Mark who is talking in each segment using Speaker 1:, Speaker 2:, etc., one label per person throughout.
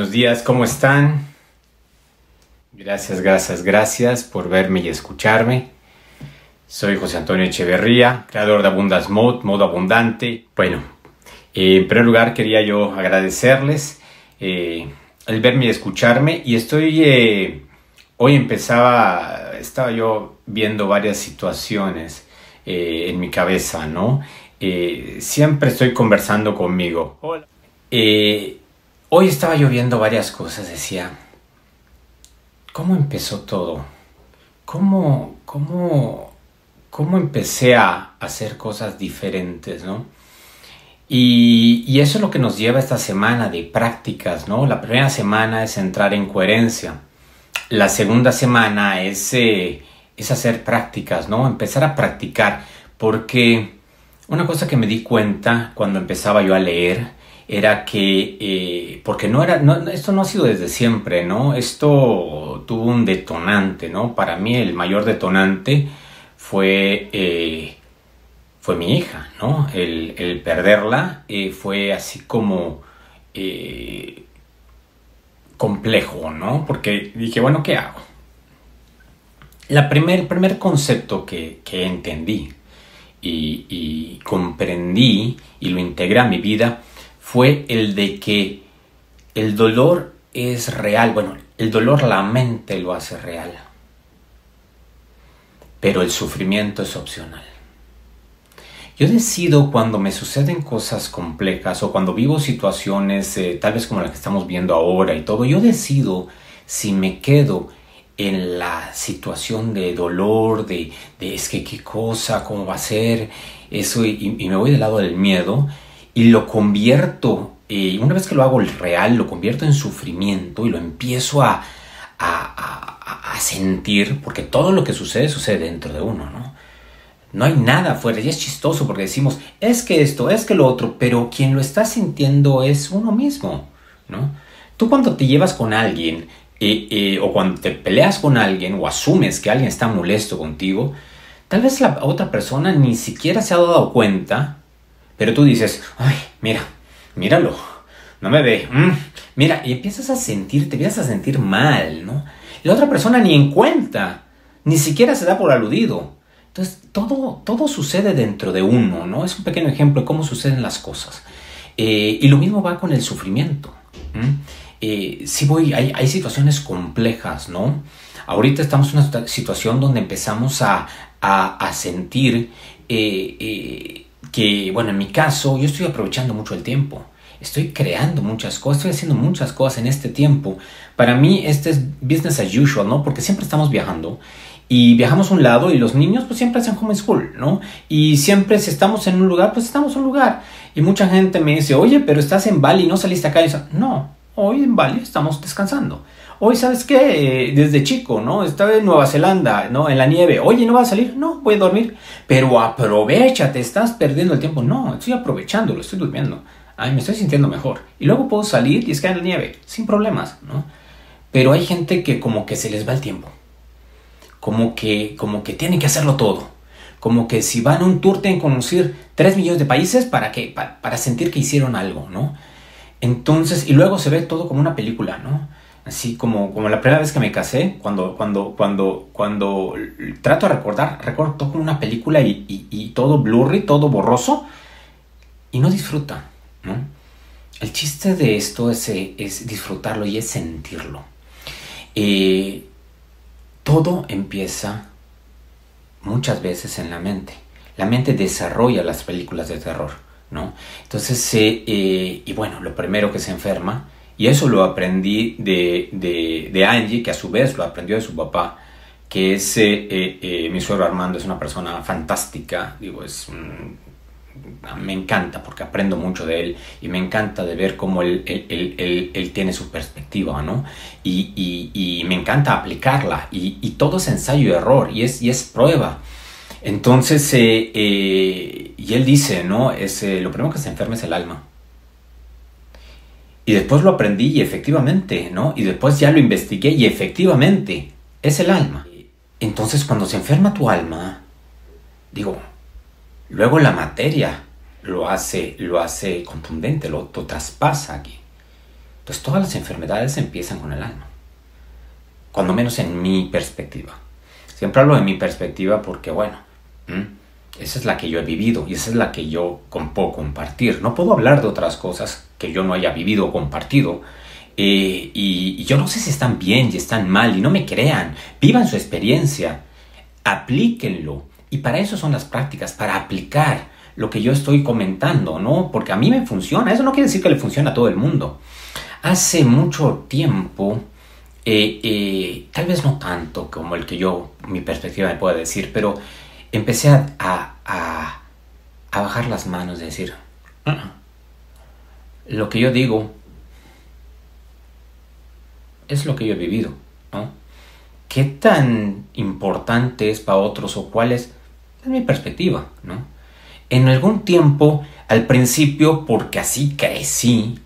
Speaker 1: Buenos días, ¿cómo están? Gracias, gracias, gracias por verme y escucharme. Soy José Antonio Echeverría, creador de Abundas Mode, Modo Abundante. Bueno, eh, en primer lugar quería yo agradecerles eh, el verme y escucharme y estoy... Eh, hoy empezaba, estaba yo viendo varias situaciones en mi cabeza, ¿no? siempre estoy conversando conmigo. Hola. Hoy estaba yo viendo varias cosas, decía, ¿cómo empezó todo? ¿Cómo, cómo, cómo empecé a hacer cosas diferentes, no? Y, eso es lo que nos lleva esta semana de prácticas, ¿no? La primera semana es entrar en coherencia. La segunda semana es, eh, es hacer prácticas, ¿no? Empezar a practicar. Porque una cosa que me di cuenta cuando empezaba yo a leer era que, eh, porque no era, esto no ha sido desde siempre, ¿no? Esto tuvo un detonante, ¿no? Para mí el mayor detonante fue, eh, fue mi hija, ¿no? El, perderla eh, fue así como complejo, ¿no? Porque dije, bueno, ¿qué hago? La primer, el primer concepto que, entendí y, y comprendí y lo integré a mi vida fue el de que el dolor es real. Bueno, el dolor la mente lo hace real. Pero el sufrimiento es opcional. Yo decido cuando me suceden cosas complejas o cuando vivo situaciones eh, tal vez como la que estamos viendo ahora y todo, yo decido si me quedo en la situación de dolor, de, es que qué cosa, cómo va a ser, eso y, y me voy del lado del miedo y lo convierto, y una vez que lo hago real, lo convierto en sufrimiento y lo empiezo a, a, a, sentir, porque todo lo que sucede sucede dentro de uno, ¿no? No hay nada afuera y es chistoso porque decimos, es que esto, es que lo otro, pero quien lo está sintiendo es uno mismo, ¿no? Tú cuando te llevas con alguien eh, eh, o cuando te peleas con alguien o asumes que alguien está molesto contigo, tal vez la otra persona ni siquiera se ha dado cuenta pero tú dices, ay, mira, míralo, no me ve, mm, mira, y empiezas a sentir, te empiezas a sentir mal, ¿no? la otra persona ni en cuenta, ni siquiera se da por aludido. Entonces, todo, todo sucede dentro de uno, ¿no? Es un pequeño ejemplo de cómo suceden las cosas. Eh, y lo mismo va con el sufrimiento. Eh, si voy, hay, situaciones complejas, ¿no? Ahorita estamos en una situación donde empezamos a, a, sentir eh, que, bueno, en mi caso, yo estoy aprovechando mucho el tiempo. Estoy creando muchas cosas, estoy haciendo muchas cosas en este tiempo. Para mí este es business as usual, ¿no? Porque siempre estamos viajando y viajamos a un lado y los niños pues siempre hacen homeschool, ¿no? Y siempre si estamos en un lugar, pues estamos en un lugar. Y mucha gente me dice, oye, pero estás en Bali, no saliste acá. Y yo, no, hoy en Bali estamos descansando. Hoy, ¿sabes qué? Desde chico, ¿no? Estaba en Nueva Zelanda, ¿no? En la nieve. Oye, ¿no vas a salir? No, voy a dormir. Pero aprovecha, te estás perdiendo el tiempo. No, estoy aprovechándolo, estoy durmiendo. Ay, me estoy sintiendo mejor. Y luego puedo salir y estar en la nieve, sin problemas, ¿no? Pero hay gente que como que se les va el tiempo. Como que, como que tienen que hacerlo todo. Como que si van a un tour tienen que conocer 3 millones de países para, que, para, para sentir que hicieron algo, ¿no? Entonces, y luego se ve todo como una película, ¿no? Así como, como la primera vez que me casé, cuando, cuando, cuando, cuando trato de recordar, recuerdo todo como una película y, todo blurry, todo borroso, y no disfruta, ¿no? El chiste de esto es, es disfrutarlo y es sentirlo. Eh, todo empieza muchas veces en la mente. La mente desarrolla las películas de terror, ¿no? Entonces, eh, eh, y bueno, lo primero que se enferma y eso lo aprendí de, de, Angie, que a su vez lo aprendió de su papá, que es eh, eh, eh, mi suegro Armando, es una persona fantástica, digo, es me encanta porque aprendo mucho de él y me encanta de ver cómo él, él, tiene su perspectiva, ¿no? Y, y, me encanta aplicarla y, y, todo es ensayo y error y es, y es prueba. Entonces, y él dice, ¿no? Es, lo primero que se enferma es el alma. Y después lo aprendí y efectivamente, ¿no? Y después ya lo investigué y efectivamente es el alma. Entonces cuando se enferma tu alma, digo, luego la materia lo hace, lo hace contundente, lo, traspasa aquí. pues todas las enfermedades empiezan con el alma. Cuando menos en mi perspectiva. Siempre hablo de mi perspectiva porque, bueno, esa es la que yo he vivido y esa es la que yo puedo compartir. No puedo hablar de otras cosas que yo no haya vivido o compartido. Eh, y, yo no sé si están bien y están mal y no me crean. Vivan su experiencia, aplíquenlo. Y para eso son las prácticas, para aplicar lo que yo estoy comentando, ¿no? Porque a mí me funciona. Eso no quiere decir que le funcione a todo el mundo. Hace mucho tiempo, eh, eh, tal vez no tanto como el que yo, mi perspectiva me pueda decir, pero empecé a, a, bajar las manos y decir, ah, lo que yo digo es lo que yo he vivido, ¿no? ¿Qué tan importante es para otros o cuál es? Es mi perspectiva, ¿no? En algún tiempo, al principio, porque así crecí,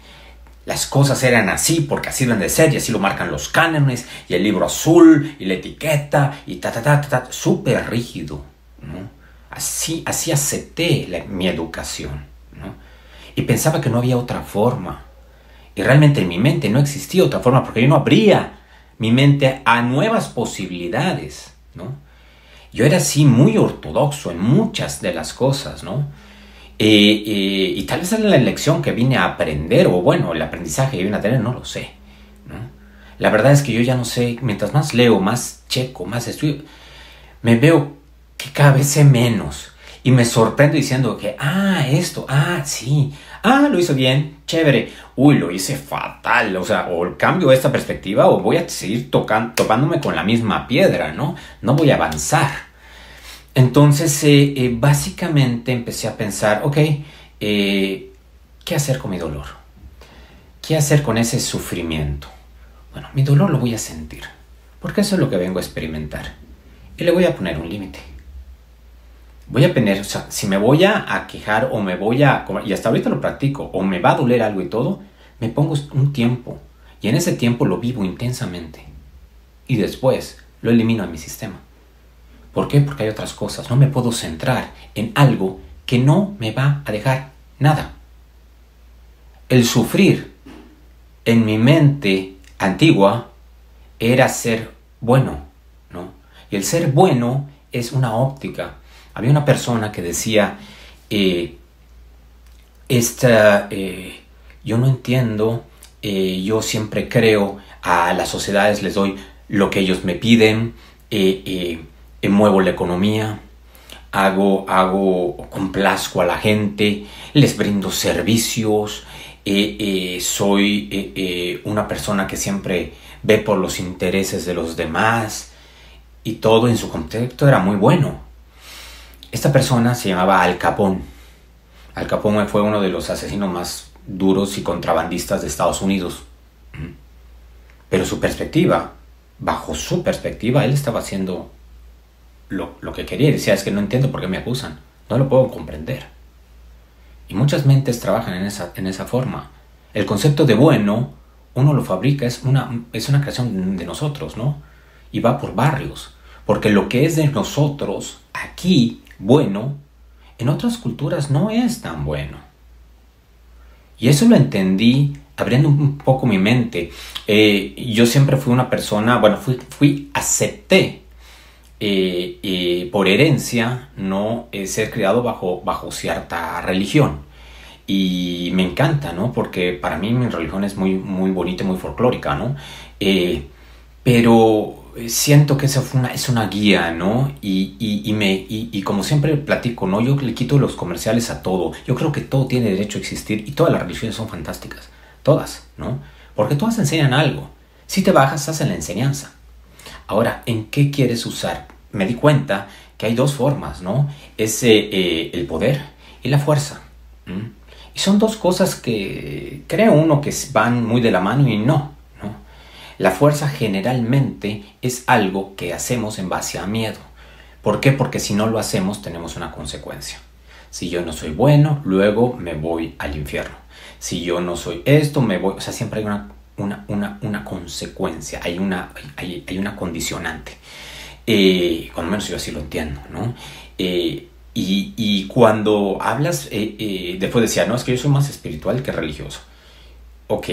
Speaker 1: las cosas eran así porque así deben de ser y así lo marcan los cánones y el libro azul y la etiqueta y ta ta ta ta, ta súper rígido, Así, así acepté mi educación. Y pensaba que no había otra forma. Y realmente en mi mente no existía otra forma porque yo no abría mi mente a nuevas posibilidades, ¿no? Yo era así muy ortodoxo en muchas de las cosas, ¿no? Eh, eh, y tal vez era la lección que vine a aprender, o bueno, el aprendizaje que vine a tener, no lo sé. La verdad es que yo ya no sé, mientras más leo, más checo, más estudio, me veo que cada vez menos. Y me sorprendo diciendo que, ah, esto, ah, sí, ah, lo hizo bien, chévere, uy, lo hice fatal, o sea, o cambio esta perspectiva o voy a seguir tocando, topándome con la misma piedra, ¿no? No voy a avanzar. Entonces, eh, eh, básicamente empecé a pensar, ok, eh, ¿qué hacer con mi dolor? ¿Qué hacer con ese sufrimiento? Bueno, mi dolor lo voy a sentir, porque eso es lo que vengo a experimentar. Y le voy a poner un límite. Voy a poner, o sea, si me voy a, quejar o me voy a, y hasta ahorita lo practico, o me va a doler algo y todo, me pongo un tiempo. Y en ese tiempo lo vivo intensamente. Y después lo elimino a mi sistema. ¿Por qué? Porque hay otras cosas. No me puedo centrar en algo que no me va a dejar nada. El sufrir en mi mente antigua era ser bueno, ¿no? Y el ser bueno es una óptica. Había una persona que decía, eh, esta, eh, yo no entiendo, eh, yo siempre creo, a las sociedades les doy lo que ellos me piden, muevo la economía, hago, hago, complazco a la gente, les brindo servicios, soy una persona que siempre ve por los intereses de los demás y todo en su contexto era muy bueno. Esta persona se llamaba Al Capón. Al Capón fue uno de los asesinos más duros y contrabandistas de Estados Unidos. Pero su perspectiva, bajo su perspectiva, él estaba haciendo lo, que quería decía, es que no entiendo por qué me acusan, no lo puedo comprender. Y muchas mentes trabajan en esa, en esa forma. El concepto de bueno, uno lo fabrica, es una, es una creación de nosotros, ¿no? Y va por barrios. Porque lo que es de nosotros, aquí, bueno, en otras culturas no es tan bueno. Y eso lo entendí abriendo un poco mi mente. Eh, yo siempre fui una persona, bueno, fui, fui acepté eh, por herencia no ser criado bajo, bajo cierta religión. Y me encanta, ¿no? Porque para mí mi religión es muy, muy bonita, muy folclórica, ¿no? Eh, pero siento que esa fue una, es una guía, ¿no? Y, y, me, y, como siempre platico, ¿no? Yo le quito los comerciales a todo. Yo creo que todo tiene derecho a existir y todas las religiones son fantásticas. Todas, ¿no? Porque todas enseñan algo. Si te bajas, haz la enseñanza. Ahora, ¿en qué quieres usar? Me di cuenta que hay dos formas, ¿no? Es eh, el poder y la fuerza. Y son dos cosas que creo uno que van muy de la mano y no. La fuerza generalmente es algo que hacemos en base a miedo. ¿Por qué? Porque si no lo hacemos tenemos una consecuencia. Si yo no soy bueno, luego me voy al infierno. Si yo no soy esto, me voy... O sea, siempre hay una, una, una, una consecuencia, hay una, hay, hay una condicionante. Eh, cuando menos yo así lo entiendo, ¿no? Eh, y, cuando hablas, eh, después decía, no, es que yo soy más espiritual que religioso. Ok,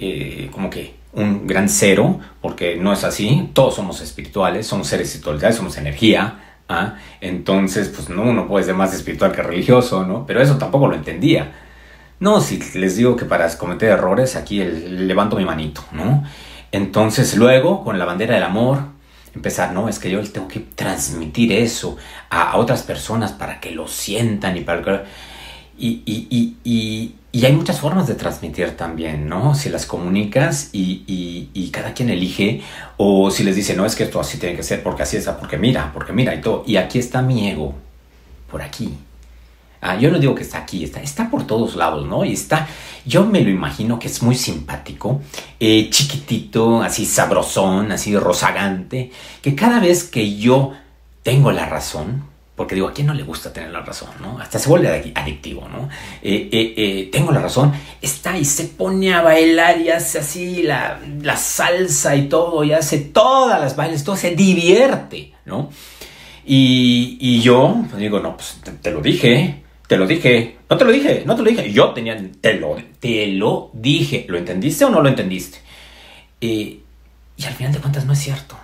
Speaker 1: eh, como que un gran cero, porque no es así, todos somos espirituales, somos seres espirituales, somos energía, ¿ah? entonces pues no, uno puede ser más espiritual que religioso, ¿no? Pero eso tampoco lo entendía. No, si les digo que para cometer errores, aquí levanto mi manito, ¿no? Entonces luego, con la bandera del amor, empezar, no, es que yo tengo que transmitir eso a, otras personas para que lo sientan y para que... Y, y, hay muchas formas de transmitir también, ¿no? Si las comunicas y, cada quien elige, o si les dice, no, es que esto así tiene que ser porque así es, porque mira, porque mira y todo. Y aquí está mi ego, por aquí. Ah, yo no digo que está aquí, está, está por todos lados, ¿no? Y está, yo me lo imagino que es muy simpático, eh, chiquitito, así sabrosón, así rozagante, que cada vez que yo tengo la razón, porque digo, ¿a quién no le gusta tener la razón, no? Hasta se vuelve adictivo, ¿no? Eh, eh, tengo la razón, está y se pone a bailar y hace así la, salsa y todo, y hace todas las bailes, todo se divierte, ¿no? Y, yo pues digo, no, pues te lo dije, te lo dije. No te lo dije, no te lo dije. Yo tenía, te lo, te lo dije. ¿Lo entendiste o no lo entendiste? y al final de cuentas no es cierto.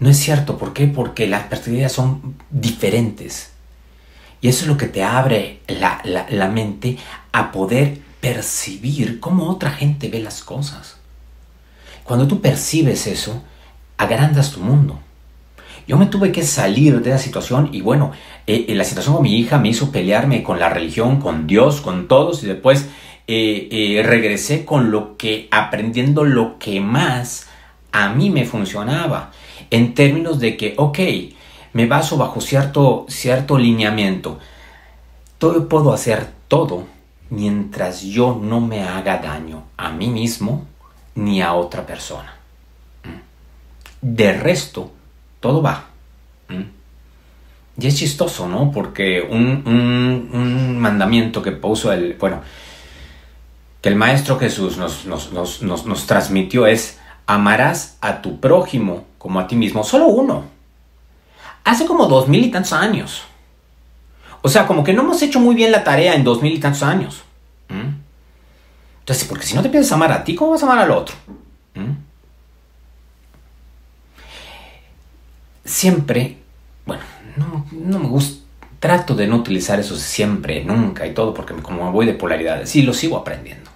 Speaker 1: No es cierto. ¿Por qué? Porque las perspectivas son diferentes. Y eso es lo que te abre la, la mente a poder percibir cómo otra gente ve las cosas. Cuando tú percibes eso, agrandas tu mundo. Yo me tuve que salir de la situación y bueno, eh, eh, la situación con mi hija me hizo pelearme con la religión, con Dios, con todos y después eh, regresé con lo que, aprendiendo lo que más a mí me funcionaba en términos de que, ok, me baso bajo cierto, cierto lineamiento. Todo puedo hacer todo mientras yo no me haga daño a mí mismo ni a otra persona. ¿Mm? De resto, todo va. ¿Mm? Y es chistoso, ¿no? Porque un, un, mandamiento que puso el, bueno, que el Maestro Jesús nos, nos, nos, nos, transmitió es, amarás a tu prójimo como a ti mismo, solo uno. Hace como dos mil y tantos años. O sea, como que no hemos hecho muy bien la tarea en dos mil y tantos años. ¿Mm? Entonces, porque si no te piensas amar a ti, ¿cómo vas a amar al otro? ¿Mm? siempre, bueno, no, me gusta, trato de no utilizar eso siempre, nunca y todo, porque como voy de polaridades, sí, lo sigo aprendiendo.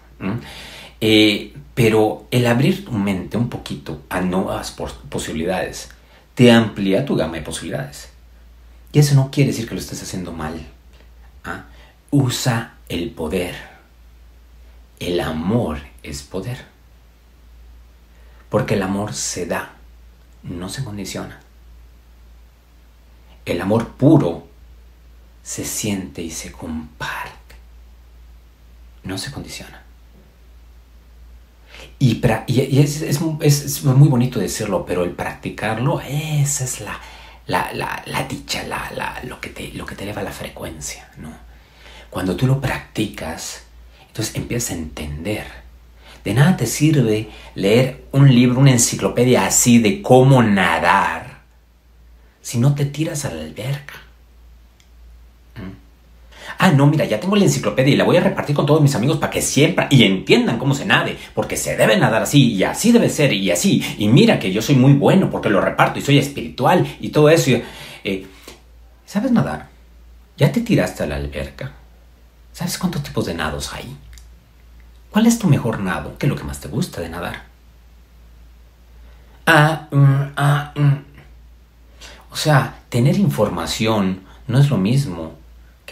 Speaker 1: Eh, pero el abrir tu mente un poquito a nuevas posibilidades te amplía tu gama de posibilidades. Y eso no quiere decir que lo estés haciendo mal. ¿ah? Usa el poder. El amor es poder. Porque el amor se da, no se condiciona. El amor puro se siente y se comparte. No se condiciona. Y, es, muy bonito decirlo, pero el practicarlo, esa es la, la, dicha, lo, que te, lo que te eleva la frecuencia. ¿no? Cuando tú lo practicas, entonces empiezas a entender. De nada te sirve leer un libro, una enciclopedia así de cómo nadar si no te tiras a la alberca? ¿Mm? Ah, no, mira, ya tengo la enciclopedia y la voy a repartir con todos mis amigos para que siempre y entiendan cómo se nade, porque se debe nadar así y así debe ser y así. Y mira que yo soy muy bueno porque lo reparto y soy espiritual y todo eso. Eh, ¿Sabes nadar? ¿Ya te tiraste a la alberca? ¿Sabes cuántos tipos de nados hay? ¿Cuál es tu mejor nado? ¿Qué es lo que más te gusta de nadar? Ah, mm, ah, mm. O sea, tener información no es lo mismo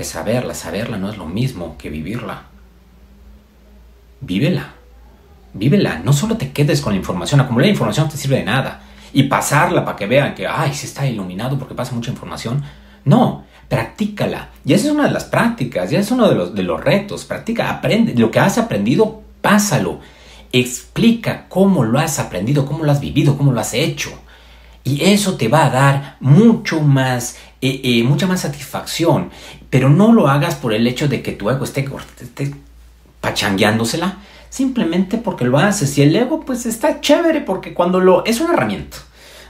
Speaker 1: que saberla. Saberla no es lo mismo que vivirla. Vívela. Vívela. No solo te quedes con la información. Acumular información no te sirve de nada. Y pasarla para que vean que, ay, se está iluminado porque pasa mucha información. No, practícala. Y esa es una de las prácticas, ya es uno de los, de los retos. Practica, aprende. Lo que has aprendido, pásalo. Explica cómo lo has aprendido, cómo lo has vivido, cómo lo has hecho. Y eso te va a dar mucho más, eh, eh, mucha más satisfacción. Pero no lo hagas por el hecho de que tu ego esté, esté pachangueándosela. Simplemente porque lo haces. Y el ego pues está chévere porque cuando lo... Es una herramienta.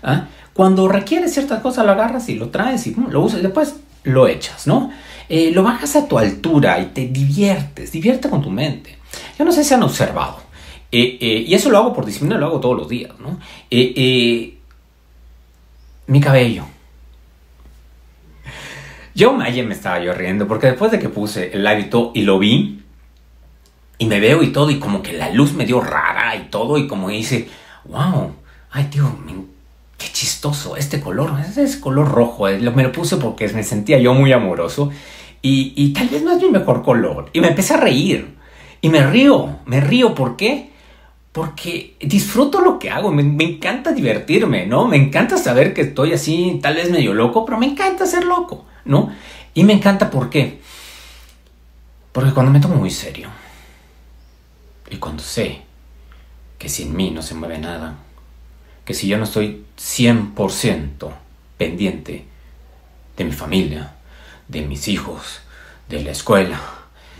Speaker 1: ¿ah? Cuando requiere ciertas cosas lo agarras y lo traes y lo usas y después lo echas, ¿no? eh, lo bajas a tu altura y te diviertes, divierte con tu mente. Yo no sé si han observado, eh, eh, y eso lo hago por disciplina, lo hago todos los días, ¿no? mi cabello. Yo ayer me estaba yo riendo porque después de que puse el hábito y lo vi, y me veo y todo, y como que la luz me dio rara y todo, y como dice, wow, ay tío, qué chistoso, este color, es color rojo, me lo puse porque me sentía yo muy amoroso, y, y tal vez no es mi mejor color, y me empecé a reír, y me río, me río, ¿por qué? Porque disfruto lo que hago, me, me, encanta divertirme, ¿no? Me encanta saber que estoy así, tal vez medio loco, pero me encanta ser loco, ¿no? Y me encanta ¿por qué? Porque cuando me tomo muy serio, y cuando sé que sin mí no se mueve nada, que si yo no estoy 100% pendiente de mi familia, de mis hijos, de la escuela,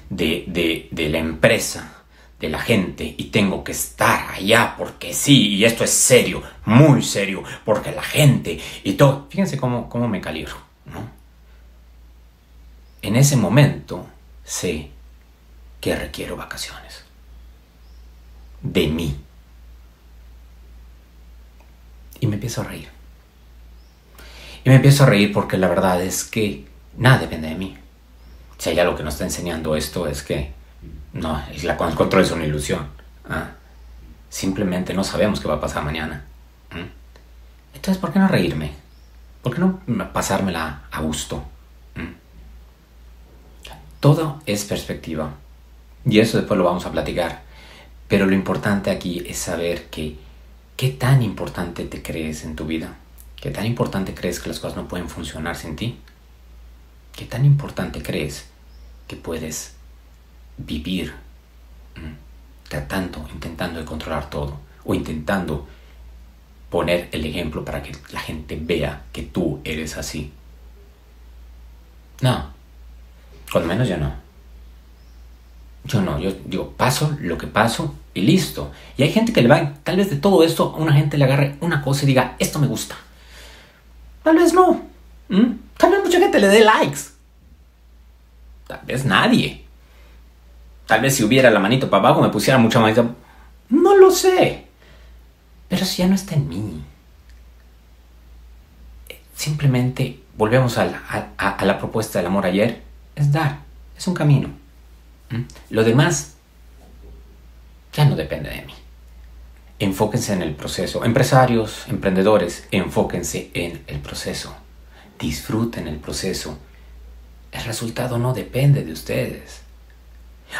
Speaker 1: de, de, la empresa, de la gente y tengo que estar allá porque sí, y esto es serio, muy serio, porque la gente y todo. Fíjense cómo, cómo me calibro, ¿no? En ese momento sé que requiero vacaciones. De mí. Y me empiezo a reír. Y me empiezo a reír porque la verdad es que nada depende de mí. Si hay algo que nos está enseñando esto es que no, el control es una ilusión. ¿ah? Simplemente no sabemos qué va a pasar mañana. Entonces, ¿por qué no reírme? ¿Por qué no pasármela a gusto? Todo es perspectiva. Y eso después lo vamos a platicar. Pero lo importante aquí es saber que qué tan importante te crees en tu vida. ¿Qué tan importante crees que las cosas no pueden funcionar sin ti? ¿Qué tan importante crees que puedes vivir tratando, intentando de controlar todo o intentando poner el ejemplo para que la gente vea que tú eres así? No, con menos yo no. Yo no, yo digo, paso lo que paso y listo. Y hay gente que le va, tal vez de todo esto, a una gente le agarre una cosa y diga, esto me gusta. Tal vez no. Tal vez mucha gente le dé likes. Tal vez nadie. Tal vez si hubiera la manito para abajo me pusiera mucha manita. No lo sé. Pero si ya no está en mí. Simplemente volvemos a la, a la propuesta del amor ayer. Es dar. Es un camino. Lo demás ya no depende de mí. Enfóquense en el proceso. Empresarios, emprendedores, enfóquense en el proceso. Disfruten el proceso. El resultado no depende de ustedes.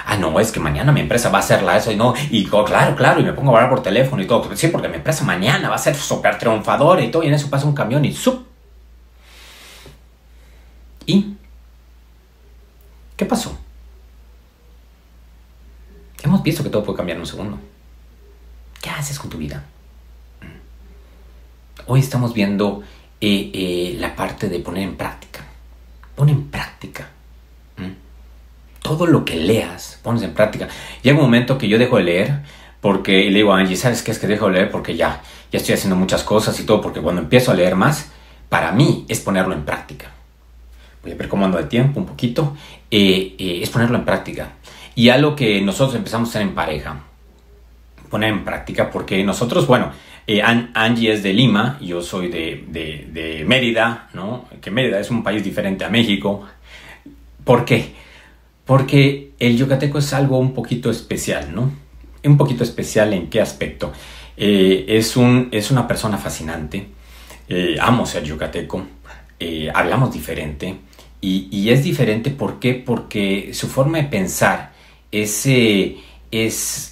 Speaker 1: Ah, no, es que mañana mi empresa va a hacerla eso y no, y claro, claro, y me pongo a hablar por teléfono y todo. Sí, porque mi empresa mañana va a ser súper triunfadora y todo, y en eso pasa un camión y ¡sup! ¿Y? ¿Qué pasó? Hemos visto que todo puede cambiar en un segundo. ¿Qué haces con tu vida? Hoy estamos viendo eh, eh, la parte de poner en práctica. Pon en práctica. Todo lo que leas, pones en práctica. Llega un momento que yo dejo de leer porque le digo a Angie, ¿sabes qué es que dejo de leer? Porque ya, ya estoy haciendo muchas cosas y todo, porque cuando empiezo a leer más, para mí es ponerlo en práctica. Voy a ver cómo ando de tiempo un poquito. Eh, es ponerlo en práctica. Y algo que nosotros empezamos a hacer en pareja, poner en práctica, porque nosotros, bueno, eh, Angie es de Lima, yo soy de, de, Mérida, ¿no? Que Mérida es un país diferente a México. ¿Por qué? Porque el yucateco es algo un poquito especial, ¿no? Un poquito especial en qué aspecto. Eh, es, un, es una persona fascinante, eh, amo ser yucateco, hablamos diferente y, y, es diferente ¿por qué? porque su forma de pensar ese, es,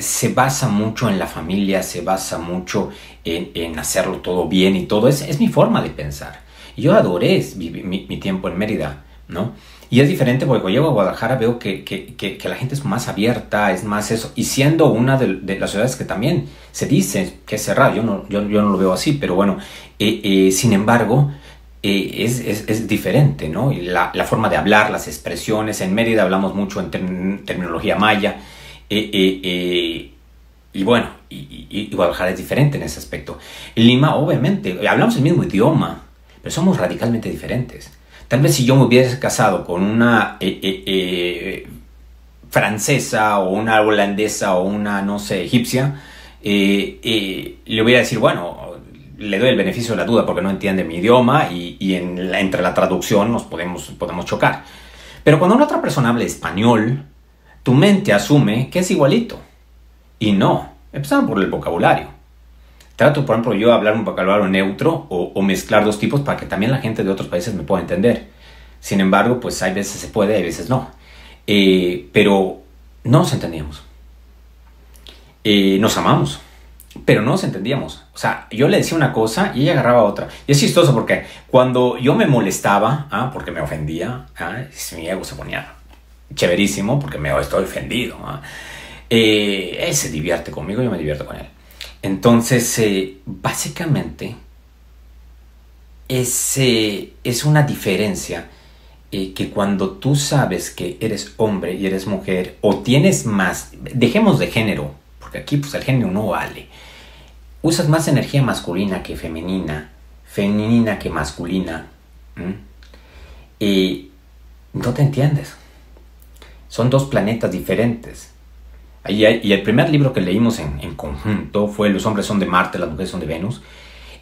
Speaker 1: se basa mucho en la familia, se basa mucho en, hacerlo todo bien y todo. Es, es mi forma de pensar. Yo adoré mi, tiempo en Mérida, ¿no? Y es diferente porque cuando llego a Guadalajara veo que, que, la gente es más abierta, es más eso. Y siendo una de, las ciudades que también se dice que es cerrada, yo no, yo, no lo veo así, pero bueno, eh, eh, sin embargo, eh, es, es, diferente, ¿no? La, la, forma de hablar, las expresiones. En Mérida hablamos mucho en terminología maya. Eh, eh, y bueno, y, Guadalajara es diferente en ese aspecto. Lima, obviamente, hablamos el mismo idioma, pero somos radicalmente diferentes. Tal vez si yo me hubiese casado con una francesa o una holandesa o una, no sé, egipcia, le voy a decir, bueno, le doy el beneficio de la duda porque no entiende mi idioma y, entre la traducción nos podemos, chocar. Pero cuando una otra persona habla español, tu mente asume que es igualito. Y no, empezando por el vocabulario. Trato, por ejemplo, yo hablar un vocabulario neutro o, mezclar dos tipos para que también la gente de otros países me pueda entender. Sin embargo, pues hay veces se puede, hay veces no. Eh, pero no nos entendíamos. Eh, nos amamos, pero no nos entendíamos. O sea, yo le decía una cosa y ella agarraba otra. Y es chistoso porque cuando yo me molestaba, ¿ah? porque me ofendía, ¿ah? mi ego se ponía chéverísimo porque me estoy ofendido. ¿ah? Eh, él se divierte conmigo, yo me divierto con él. Entonces, eh, básicamente, es, es una diferencia eh, que cuando tú sabes que eres hombre y eres mujer, o tienes más, dejemos de género, aquí pues el género no vale, usas más energía masculina que femenina, femenina que masculina, y no te entiendes. Son dos planetas diferentes. Y el primer libro que leímos en, conjunto fue Los hombres son de Marte, las mujeres son de Venus.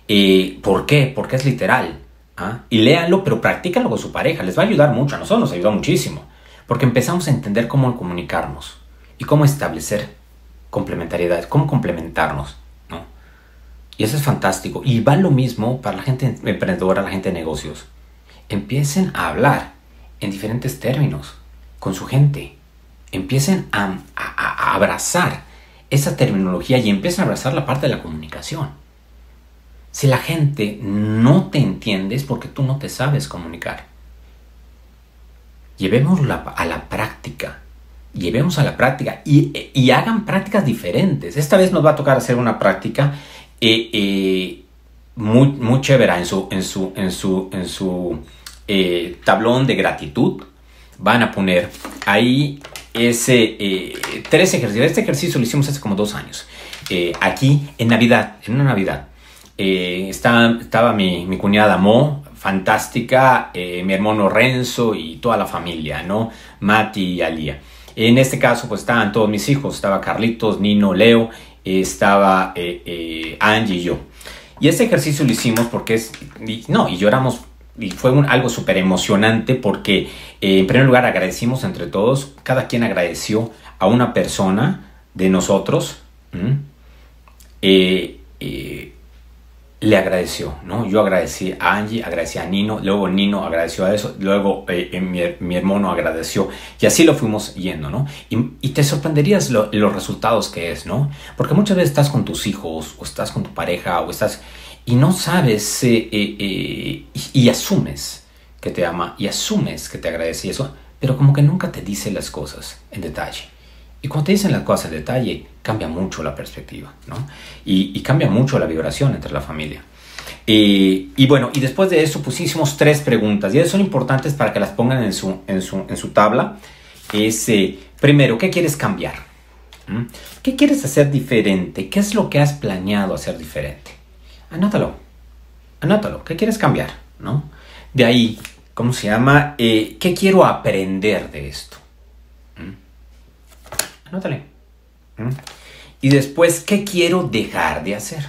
Speaker 1: Eh, ¿Por qué? Porque es literal. ¿ah? Y léanlo, pero practícanlo con su pareja. Les va a ayudar mucho. A nosotros nos ayudó muchísimo. Porque empezamos a entender cómo comunicarnos y cómo establecer complementariedad, cómo complementarnos. ¿no? Y eso es fantástico. Y va lo mismo para la gente emprendedora, la gente de negocios. Empiecen a hablar en diferentes términos con su gente empiecen a, abrazar esa terminología y empiecen a abrazar la parte de la comunicación. Si la gente no te entiende es porque tú no te sabes comunicar. Llevémoslo a la práctica. Llevemos a la práctica y, hagan prácticas diferentes. Esta vez nos va a tocar hacer una práctica eh, eh, muy, muy chévere en su, en su, en su, en su eh, tablón de gratitud. Van a poner ahí ese, tres ejercicios. Este ejercicio lo hicimos hace como dos años. Aquí en Navidad, en una Navidad. Eh, estaba, mi, mi, cuñada Mo, fantástica, mi hermano Renzo y toda la familia, ¿no? Mati y Alía. En este caso, pues estaban todos mis hijos, estaba Carlitos, Nino, Leo, estaba Angie y yo. Y este ejercicio lo hicimos porque es, no, y lloramos y fue algo súper emocionante porque eh, en primer lugar agradecimos entre todos, cada quien agradeció a una persona de nosotros, eh, eh, le agradeció, ¿no? Yo agradecí a Angie, agradecí a Nino, luego Nino agradeció a eso, luego mi, hermano agradeció y así lo fuimos yendo, ¿no? Y, te sorprenderías los resultados que es, ¿no? Porque muchas veces estás con tus hijos o estás con tu pareja o estás y no sabes eh, eh, eh, y, asumes que te ama y asumes que te agradece y eso, pero como que nunca te dice las cosas en detalle. Y cuando te dicen las cosas en detalle, cambia mucho la perspectiva, ¿no? Y, cambia mucho la vibración entre la familia. y bueno, y después de eso pusimos tres preguntas, y son importantes para que las pongan en su, en su, en su tabla. Es, primero, ¿qué quieres cambiar? ¿Mm? ¿Qué quieres hacer diferente? ¿Qué es lo que has planeado hacer diferente? anótalo, anótalo, ¿qué quieres cambiar? ¿No? De ahí, ¿cómo se llama? Eh, ¿Qué quiero aprender de esto? Anótale. ¿Mm? Y después, ¿qué quiero dejar de hacer?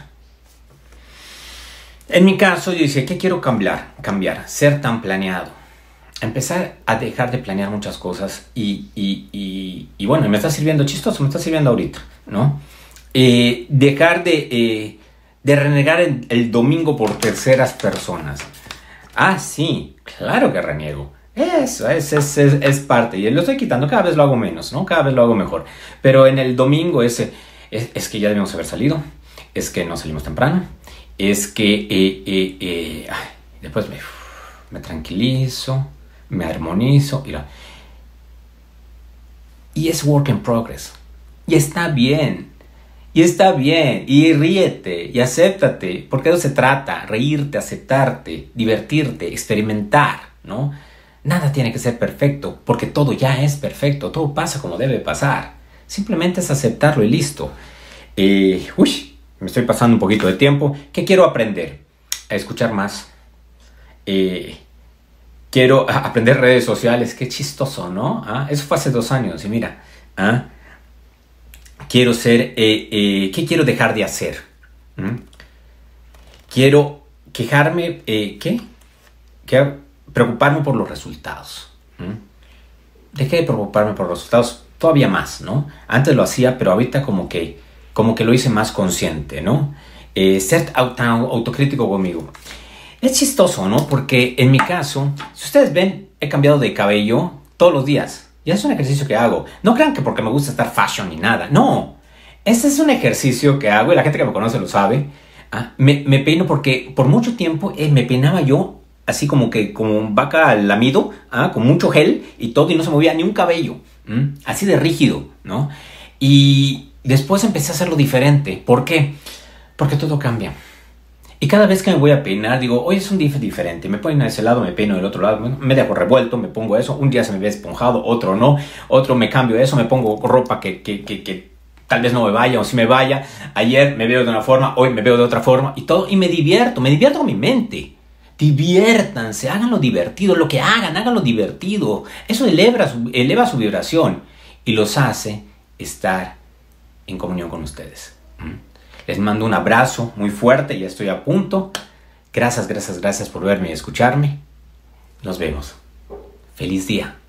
Speaker 1: En mi caso, yo decía, ¿qué quiero cambiar? Cambiar, ser tan planeado. Empezar a dejar de planear muchas cosas y, y, y, bueno, me está sirviendo chistoso, me está sirviendo ahorita, ¿no? Eh, dejar de, eh, de renegar el, domingo por terceras personas. Ah, sí, claro que reniego. Eso es, es, es, parte. Y lo estoy quitando, cada vez lo hago menos, ¿no? Cada vez lo hago mejor. Pero en el domingo ese, es, que ya debemos haber salido. Es que no salimos temprano. Es que eh, eh, eh, después me, tranquilizo, me armonizo. Y es work in progress. Y está bien. Y está bien, y ríete, y acéptate, porque de eso se trata, reírte, aceptarte, divertirte, experimentar, ¿no? Nada tiene que ser perfecto, porque todo ya es perfecto, todo pasa como debe pasar. Simplemente es aceptarlo y listo. Eh, uy, me estoy pasando un poquito de tiempo. ¿Qué quiero aprender? A escuchar más. Eh, quiero aprender redes sociales, qué chistoso, ¿no? ¿Ah? Eso fue hace dos años y mira, ¿ah? quiero ser, eh, eh, ¿qué quiero dejar de hacer? ¿Mm? Quiero quejarme, eh, ¿qué? Preocuparme por los resultados. ¿Mm? Dejé de preocuparme por los resultados todavía más, ¿no? Antes lo hacía, pero ahorita como que, como que lo hice más consciente, ¿no? ser autocrítico conmigo. Es chistoso, ¿no? Porque en mi caso, si ustedes ven, he cambiado de cabello todos los días. Y es un ejercicio que hago. No crean que porque me gusta estar fashion ni nada. No. Ese es un ejercicio que hago y la gente que me conoce lo sabe. Ah, me, me, peino porque por mucho tiempo eh, me peinaba yo así como que como vaca lamido, ah, con mucho gel y todo y no se movía ni un cabello. Así de rígido, ¿no? Y después empecé a hacerlo diferente. ¿Por qué? Porque todo cambia. Y cada vez que me voy a peinar, digo, hoy es un día diferente. Me ponen a ese lado, me peino del otro lado, me dejo revuelto, me pongo eso. Un día se me ve esponjado, otro no. Otro me cambio eso, me pongo ropa que, que, que, que tal vez no me vaya o si me vaya. Ayer me veo de una forma, hoy me veo de otra forma y todo. Y me divierto, me divierto con mi mente. Diviértanse, háganlo divertido, lo que hagan, háganlo divertido. Eso eleva su, eleva su vibración y los hace estar en comunión con ustedes. ¿Mm? Les mando un abrazo muy fuerte, ya estoy a punto. Gracias, gracias, gracias por verme y escucharme. Nos vemos. Feliz día.